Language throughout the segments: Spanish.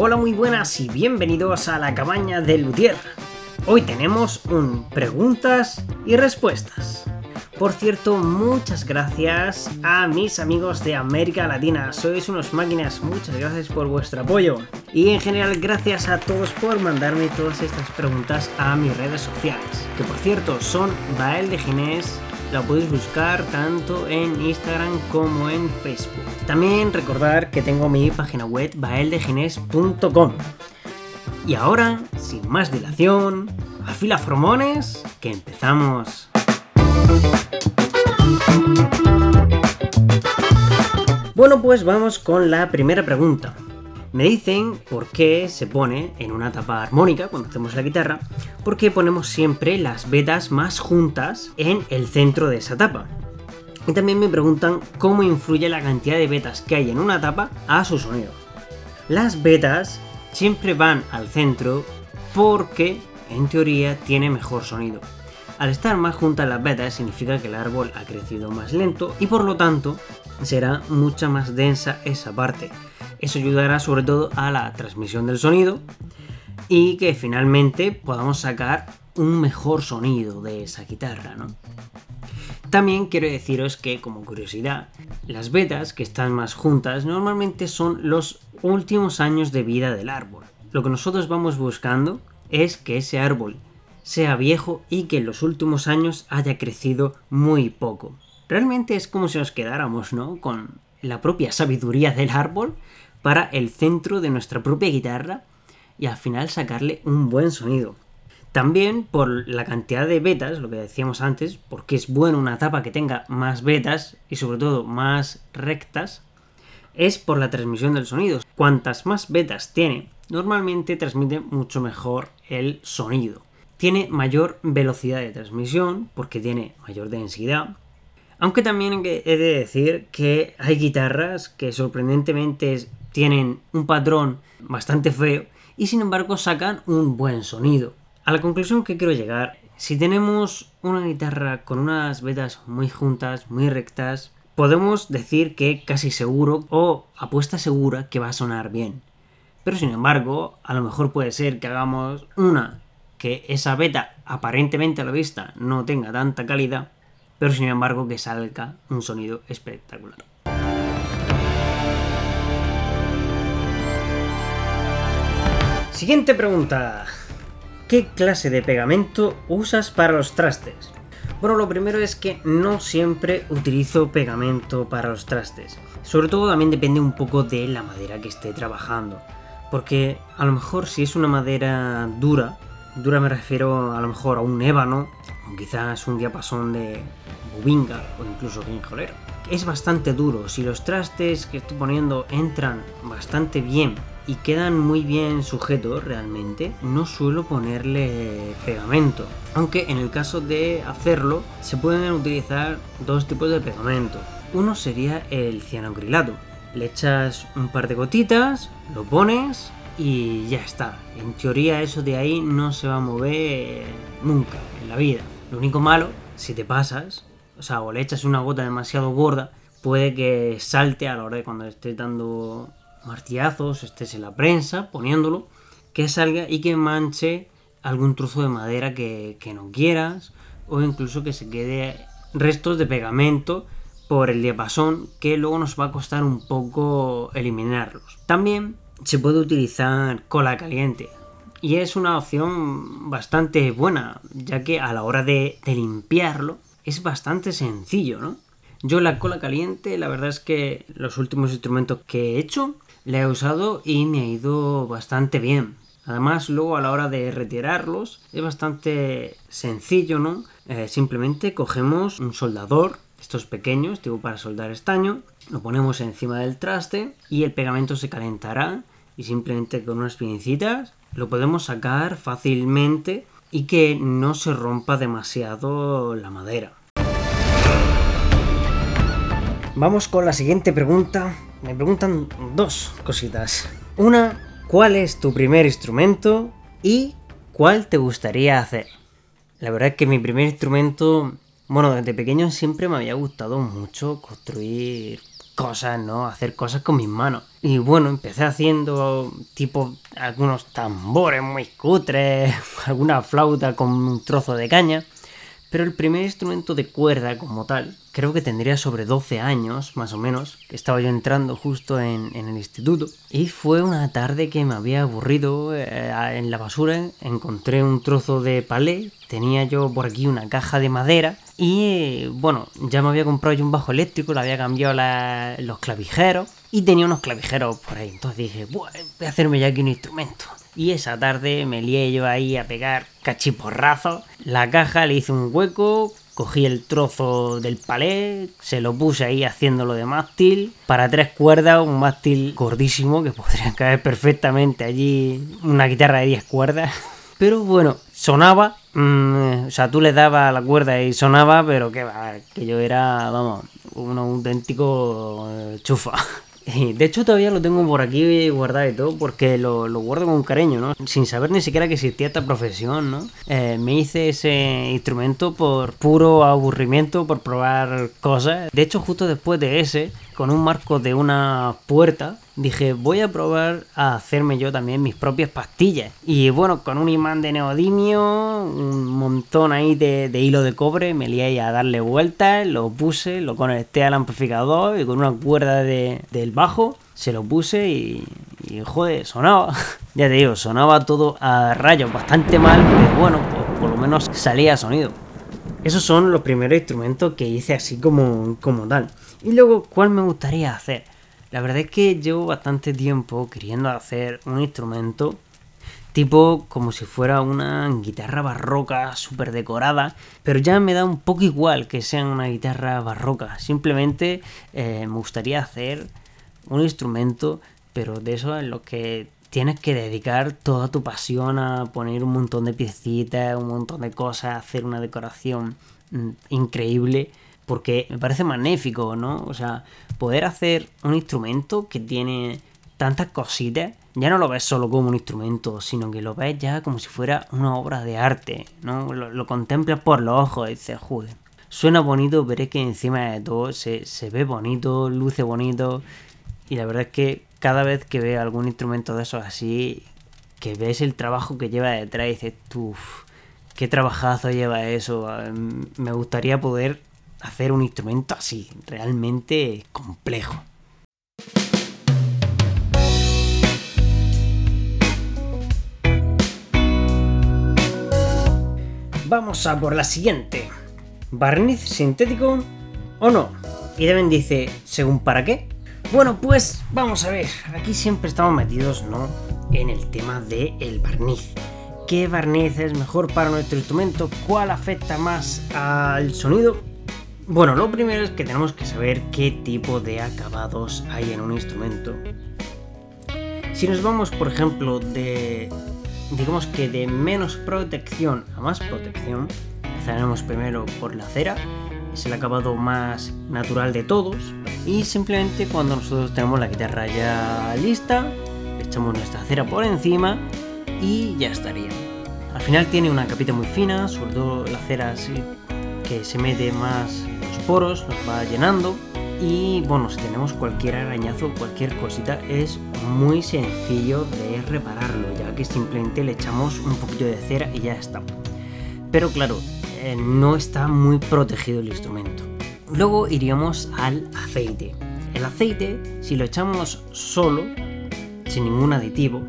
Hola, muy buenas y bienvenidos a la cabaña del Luthier. Hoy tenemos un preguntas y respuestas. Por cierto, muchas gracias a mis amigos de América Latina. Sois unos máquinas, muchas gracias por vuestro apoyo. Y en general, gracias a todos por mandarme todas estas preguntas a mis redes sociales. Que por cierto, son Bael de Ginés. La podéis buscar tanto en Instagram como en Facebook. También recordar que tengo mi página web baeldegines.com. Y ahora, sin más dilación, afila formones, que empezamos. Bueno, pues vamos con la primera pregunta. Me dicen por qué se pone en una tapa armónica cuando hacemos la guitarra, por qué ponemos siempre las vetas más juntas en el centro de esa tapa. Y también me preguntan cómo influye la cantidad de vetas que hay en una tapa a su sonido. Las vetas siempre van al centro porque, en teoría, tiene mejor sonido. Al estar más juntas las vetas significa que el árbol ha crecido más lento y por lo tanto será mucha más densa esa parte. Eso ayudará sobre todo a la transmisión del sonido y que finalmente podamos sacar un mejor sonido de esa guitarra, ¿no? También quiero deciros que, como curiosidad, las vetas que están más juntas normalmente son los últimos años de vida del árbol. Lo que nosotros vamos buscando es que ese árbol sea viejo y que en los últimos años haya crecido muy poco. Realmente es como si nos quedáramos, ¿no? Con la propia sabiduría del árbol para el centro de nuestra propia guitarra y al final sacarle un buen sonido. También por la cantidad de vetas, lo que decíamos antes, porque es bueno una tapa que tenga más vetas y sobre todo más rectas, es por la transmisión del sonido. Cuantas más vetas tiene, normalmente transmite mucho mejor el sonido tiene mayor velocidad de transmisión porque tiene mayor densidad. Aunque también he de decir que hay guitarras que sorprendentemente tienen un patrón bastante feo y sin embargo sacan un buen sonido. A la conclusión que quiero llegar, si tenemos una guitarra con unas vetas muy juntas, muy rectas, podemos decir que casi seguro o apuesta segura que va a sonar bien. Pero sin embargo, a lo mejor puede ser que hagamos una que esa beta aparentemente a la vista no tenga tanta calidad, pero sin embargo que salga un sonido espectacular. Siguiente pregunta. ¿Qué clase de pegamento usas para los trastes? Bueno, lo primero es que no siempre utilizo pegamento para los trastes. Sobre todo también depende un poco de la madera que esté trabajando. Porque a lo mejor si es una madera dura, Dura me refiero a lo mejor a un ébano, o quizás un diapasón de bubinga o incluso guinjolero. Es bastante duro, si los trastes que estoy poniendo entran bastante bien y quedan muy bien sujetos realmente, no suelo ponerle pegamento. Aunque en el caso de hacerlo, se pueden utilizar dos tipos de pegamento. Uno sería el cianocrilato. Le echas un par de gotitas, lo pones y ya está. En teoría eso de ahí no se va a mover nunca en la vida. Lo único malo, si te pasas, o sea, o le echas una gota demasiado gorda, puede que salte a la hora de cuando estés dando martillazos, estés en la prensa poniéndolo, que salga y que manche algún trozo de madera que, que no quieras, o incluso que se quede restos de pegamento por el diapasón que luego nos va a costar un poco eliminarlos. También se puede utilizar cola caliente. Y es una opción bastante buena, ya que a la hora de, limpiarlo es bastante sencillo, ¿no? Yo la cola caliente, la verdad es que los últimos instrumentos que he hecho, la he usado y me ha ido bastante bien. Además, luego a la hora de retirarlos es bastante sencillo, ¿no? Eh, simplemente cogemos un soldador, estos pequeños, tipo para soldar estaño, lo ponemos encima del traste y el pegamento se calentará y simplemente con unas pincitas lo podemos sacar fácilmente y que no se rompa demasiado la madera. Vamos con la siguiente pregunta. Me preguntan dos cositas. Una, ¿cuál es tu primer instrumento? Y ¿cuál te gustaría hacer? La verdad es que mi primer instrumento, bueno, desde pequeño siempre me había gustado mucho construir cosas, ¿no? Hacer cosas con mis manos. Y bueno, empecé haciendo tipo algunos tambores muy cutres, alguna flauta con un trozo de caña. Pero el primer instrumento de cuerda como tal, creo que tendría sobre 12 años, más o menos, que estaba yo entrando justo en, el instituto. Y fue una tarde que me había aburrido eh, en la basura, encontré un trozo de palé, tenía yo por aquí una caja de madera y bueno, ya me había comprado yo un bajo eléctrico, le había cambiado los clavijeros y tenía unos clavijeros por ahí. Entonces dije, voy a hacerme ya aquí un instrumento. Y esa tarde me lié yo ahí a pegar cachiporrazos. La caja le hice un hueco, cogí el trozo del palé, se lo puse ahí haciéndolo de mástil. Para tres cuerdas, un mástil gordísimo que podría caer perfectamente allí una guitarra de 10 cuerdas. Pero bueno, sonaba. Mm, o sea, tú le dabas la cuerda y sonaba, pero que va, que yo era, vamos, un auténtico eh, chufa. De hecho, todavía lo tengo por aquí guardado y todo, porque lo, guardo con cariño, ¿no? Sin saber ni siquiera que existía esta profesión, ¿no? Eh, me hice ese instrumento por puro aburrimiento, por probar cosas. De hecho, justo después de ese, con un marco de una puerta, dije, voy a probar a hacerme yo también mis propias pastillas. Y bueno, con un imán de neodimio, un montón ahí de, hilo de cobre, me lié a darle vueltas, lo puse, lo conecté al amplificador y con una cuerda del bajo se lo puse y, y joder, sonaba. ya te digo, sonaba todo a rayos, bastante mal, pero bueno, pues por lo menos salía sonido. Esos son los primeros instrumentos que hice así como, como tal. Y luego, ¿cuál me gustaría hacer? La verdad es que llevo bastante tiempo queriendo hacer un instrumento tipo como si fuera una guitarra barroca súper decorada, pero ya me da un poco igual que sea una guitarra barroca, simplemente eh, me gustaría hacer un instrumento, pero de eso en lo que tienes que dedicar toda tu pasión a poner un montón de piecitas, un montón de cosas, hacer una decoración mm, increíble porque me parece magnífico, ¿no? O sea, poder hacer un instrumento que tiene tantas cositas, ya no lo ves solo como un instrumento, sino que lo ves ya como si fuera una obra de arte, ¿no? Lo, contemplas por los ojos y dices, joder, suena bonito, pero es que encima de todo se, ve bonito, luce bonito, y la verdad es que cada vez que veo algún instrumento de esos así, que ves el trabajo que lleva detrás dices, uff, qué trabajazo lleva eso, me gustaría poder hacer un instrumento así, realmente complejo. Vamos a por la siguiente. ¿Barniz sintético o no? Y Deven dice, ¿según para qué? Bueno, pues vamos a ver. Aquí siempre estamos metidos, ¿no? En el tema del el barniz. ¿Qué barniz es mejor para nuestro instrumento? ¿Cuál afecta más al sonido? Bueno, lo primero es que tenemos que saber qué tipo de acabados hay en un instrumento. Si nos vamos, por ejemplo, de digamos que de menos protección a más protección, empezaremos primero por la cera, es el acabado más natural de todos, y simplemente cuando nosotros tenemos la guitarra ya lista, echamos nuestra cera por encima y ya estaría. Al final tiene una capita muy fina, sobre la cera así que se mete más los poros, los va llenando. Y bueno, si tenemos cualquier arañazo, cualquier cosita, es muy sencillo de repararlo, ya que simplemente le echamos un poquito de cera y ya está. Pero claro, eh, no está muy protegido el instrumento. Luego iríamos al aceite. El aceite, si lo echamos solo, sin ningún aditivo,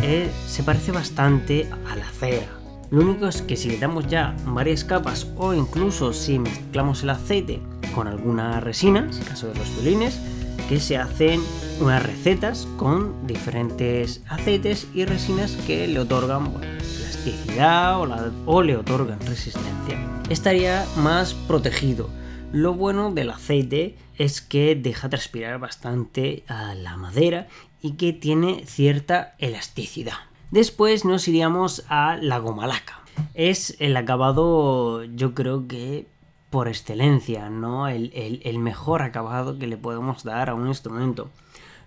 eh, se parece bastante a la cera lo único es que si le damos ya varias capas o incluso si mezclamos el aceite con alguna resina, en el caso de los violines, que se hacen unas recetas con diferentes aceites y resinas que le otorgan plasticidad o, o le otorgan resistencia. Estaría más protegido. Lo bueno del aceite es que deja transpirar bastante a la madera y que tiene cierta elasticidad. Después nos iríamos a la goma laca. Es el acabado, yo creo que por excelencia, ¿no? El, el, mejor acabado que le podemos dar a un instrumento.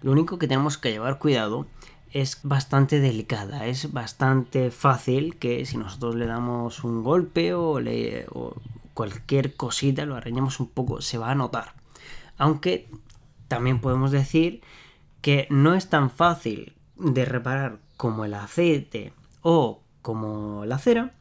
Lo único que tenemos que llevar cuidado es bastante delicada, es bastante fácil que si nosotros le damos un golpe o, le, o cualquier cosita, lo arañamos un poco, se va a notar. Aunque también podemos decir que no es tan fácil de reparar como el aceite o como la cera,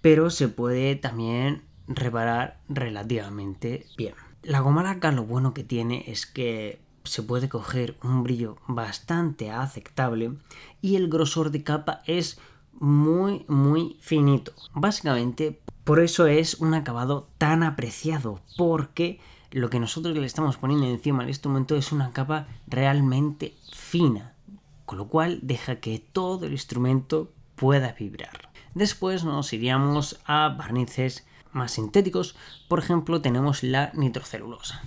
pero se puede también reparar relativamente bien. La goma laca lo bueno que tiene es que se puede coger un brillo bastante aceptable y el grosor de capa es muy muy finito. Básicamente por eso es un acabado tan apreciado porque lo que nosotros le estamos poniendo encima al instrumento es una capa realmente fina, con lo cual deja que todo el instrumento pueda vibrar. Después nos iríamos a barnices más sintéticos, por ejemplo tenemos la nitrocelulosa.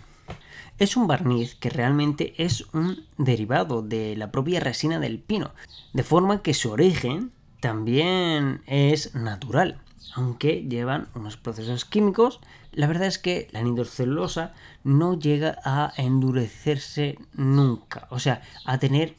Es un barniz que realmente es un derivado de la propia resina del pino, de forma que su origen también es natural, aunque llevan unos procesos químicos. La verdad es que la nitrocelulosa no llega a endurecerse nunca, o sea, a tener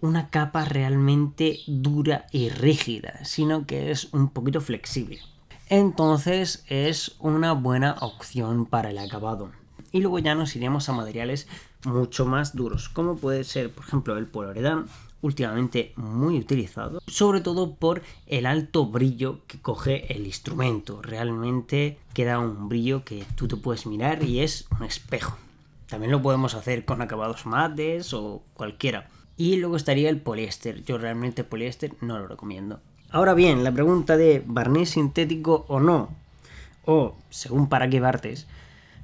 una capa realmente dura y rígida, sino que es un poquito flexible. Entonces es una buena opción para el acabado. Y luego ya nos iremos a materiales mucho más duros, como puede ser, por ejemplo, el poliuretano, últimamente muy utilizado, sobre todo por el alto brillo que coge el instrumento. Realmente queda un brillo que tú te puedes mirar y es un espejo. También lo podemos hacer con acabados mates o cualquiera. Y luego estaría el poliéster. Yo realmente el poliéster no lo recomiendo. Ahora bien, la pregunta de barniz sintético o no, o según para qué partes,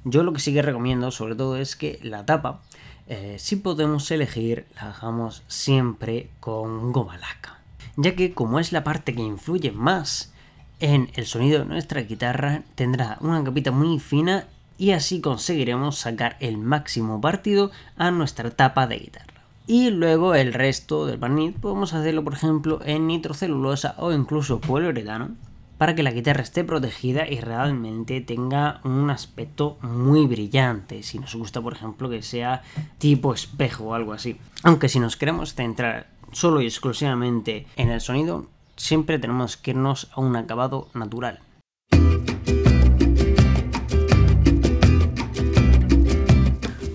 yo lo que sí que recomiendo sobre todo es que la tapa, eh, si podemos elegir, la hagamos siempre con goma laca. Ya que como es la parte que influye más en el sonido de nuestra guitarra, tendrá una capita muy fina y así conseguiremos sacar el máximo partido a nuestra tapa de guitarra. Y luego el resto del barniz podemos hacerlo por ejemplo en nitrocelulosa o incluso poliuretano para que la guitarra esté protegida y realmente tenga un aspecto muy brillante. Si nos gusta por ejemplo que sea tipo espejo o algo así. Aunque si nos queremos centrar solo y exclusivamente en el sonido, siempre tenemos que irnos a un acabado natural.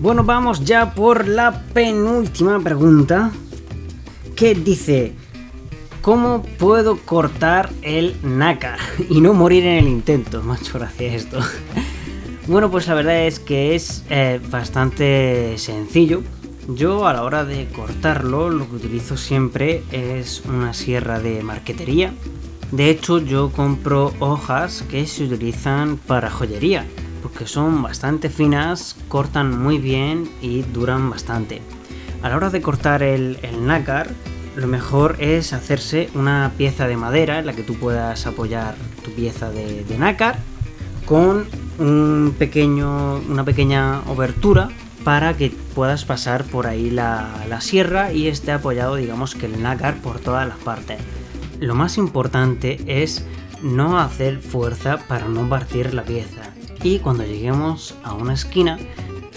Bueno, vamos ya por la penúltima pregunta. Que dice, ¿cómo puedo cortar el nácar y no morir en el intento? Macho, gracias esto. Bueno, pues la verdad es que es eh, bastante sencillo. Yo a la hora de cortarlo lo que utilizo siempre es una sierra de marquetería. De hecho yo compro hojas que se utilizan para joyería porque son bastante finas, cortan muy bien y duran bastante. A la hora de cortar el, nácar, lo mejor es hacerse una pieza de madera en la que tú puedas apoyar tu pieza de, nácar con un pequeño, una pequeña obertura para que puedas pasar por ahí la, la, sierra y esté apoyado digamos que el nácar por todas las partes. Lo más importante es no hacer fuerza para no partir la pieza y cuando lleguemos a una esquina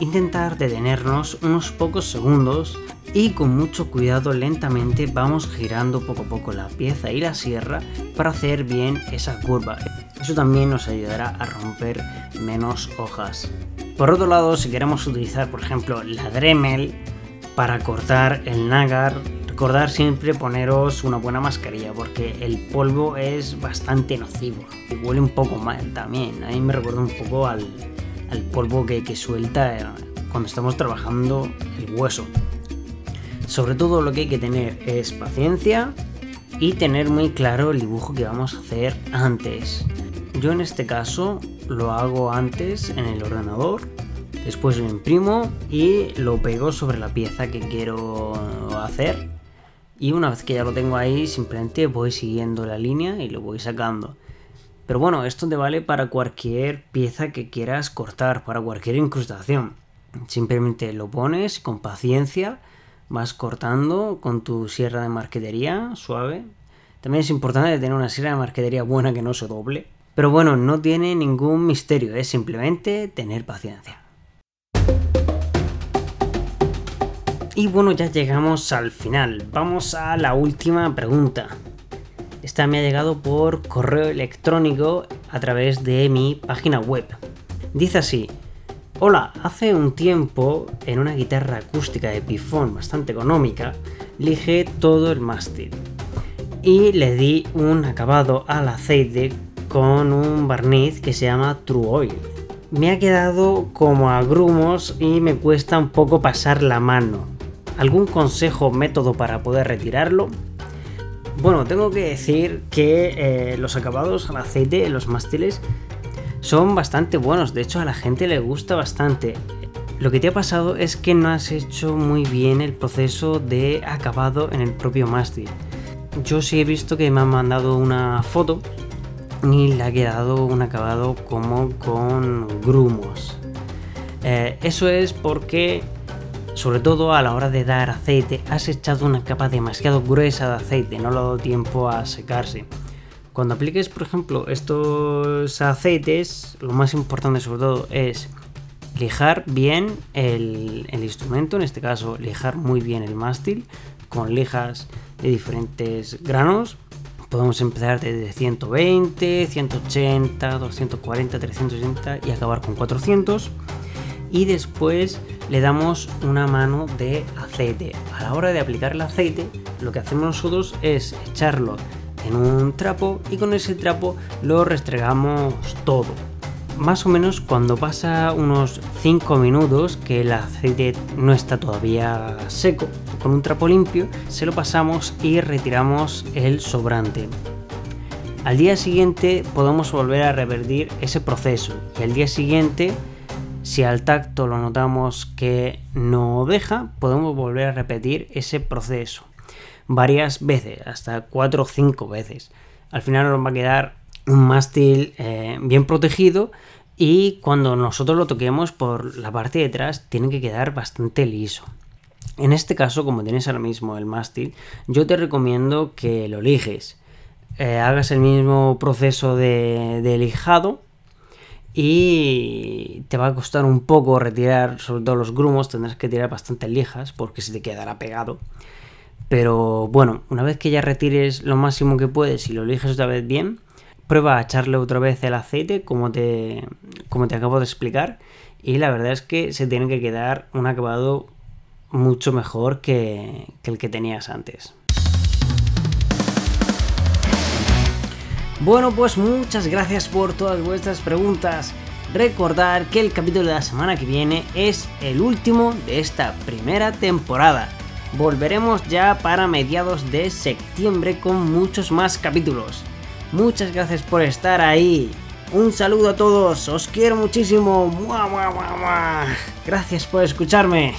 intentar detenernos unos pocos segundos y con mucho cuidado lentamente vamos girando poco a poco la pieza y la sierra para hacer bien esa curva. Eso también nos ayudará a romper menos hojas. Por otro lado, si queremos utilizar por ejemplo la Dremel para cortar el nácar, recordar siempre poneros una buena mascarilla porque el polvo es bastante nocivo y huele un poco mal también. A mí me recuerda un poco al, polvo que, que suelta eh, cuando estamos trabajando el hueso. Sobre todo lo que hay que tener es paciencia y tener muy claro el dibujo que vamos a hacer antes. Yo en este caso lo hago antes en el ordenador, después lo imprimo y lo pego sobre la pieza que quiero hacer y una vez que ya lo tengo ahí, simplemente voy siguiendo la línea y lo voy sacando. Pero bueno, esto te vale para cualquier pieza que quieras cortar, para cualquier incrustación. Simplemente lo pones con paciencia, vas cortando con tu sierra de marquetería suave. También es importante tener una sierra de marquetería buena que no se doble. Pero bueno, no tiene ningún misterio, es simplemente tener paciencia. Y bueno, ya llegamos al final. Vamos a la última pregunta. Esta me ha llegado por correo electrónico a través de mi página web. Dice así, Hola, hace un tiempo en una guitarra acústica de pifón bastante económica, lijé todo el mástil y le di un acabado al aceite con un barniz que se llama True Oil. Me ha quedado como a grumos y me cuesta un poco pasar la mano. ¿Algún consejo o método para poder retirarlo? Bueno, tengo que decir que eh, los acabados al aceite en los mástiles son bastante buenos, de hecho a la gente le gusta bastante. Lo que te ha pasado es que no has hecho muy bien el proceso de acabado en el propio mástil. Yo sí he visto que me han mandado una foto y le ha quedado un acabado como con grumos. Eh, eso es porque, sobre todo a la hora de dar aceite, has echado una capa demasiado gruesa de aceite, no le ha dado tiempo a secarse. Cuando apliques, por ejemplo, estos aceites, lo más importante sobre todo es lijar bien el, instrumento, en este caso lijar muy bien el mástil con lijas de diferentes granos. Podemos empezar desde 120, 180, 240, 360 y acabar con 400. Y después le damos una mano de aceite. A la hora de aplicar el aceite, lo que hacemos nosotros es echarlo en un trapo y con ese trapo lo restregamos todo. Más o menos cuando pasa unos 5 minutos que el aceite no está todavía seco, con un trapo limpio se lo pasamos y retiramos el sobrante. Al día siguiente podemos volver a revertir ese proceso y al día siguiente si al tacto lo notamos que no deja, podemos volver a repetir ese proceso varias veces, hasta 4 o 5 veces. Al final nos va a quedar un mástil eh, bien protegido y cuando nosotros lo toquemos por la parte de atrás tiene que quedar bastante liso. En este caso, como tienes ahora mismo el mástil, yo te recomiendo que lo lijes. Eh, hagas el mismo proceso de, de lijado y te va a costar un poco retirar sobre todo los grumos, tendrás que tirar bastante lijas porque se te quedará pegado. Pero bueno, una vez que ya retires lo máximo que puedes y lo eliges otra vez bien, prueba a echarle otra vez el aceite como te, como te acabo de explicar. Y la verdad es que se tiene que quedar un acabado mucho mejor que, que el que tenías antes. Bueno, pues muchas gracias por todas vuestras preguntas. Recordar que el capítulo de la semana que viene es el último de esta primera temporada. Volveremos ya para mediados de septiembre con muchos más capítulos. Muchas gracias por estar ahí. Un saludo a todos, os quiero muchísimo. Gracias por escucharme.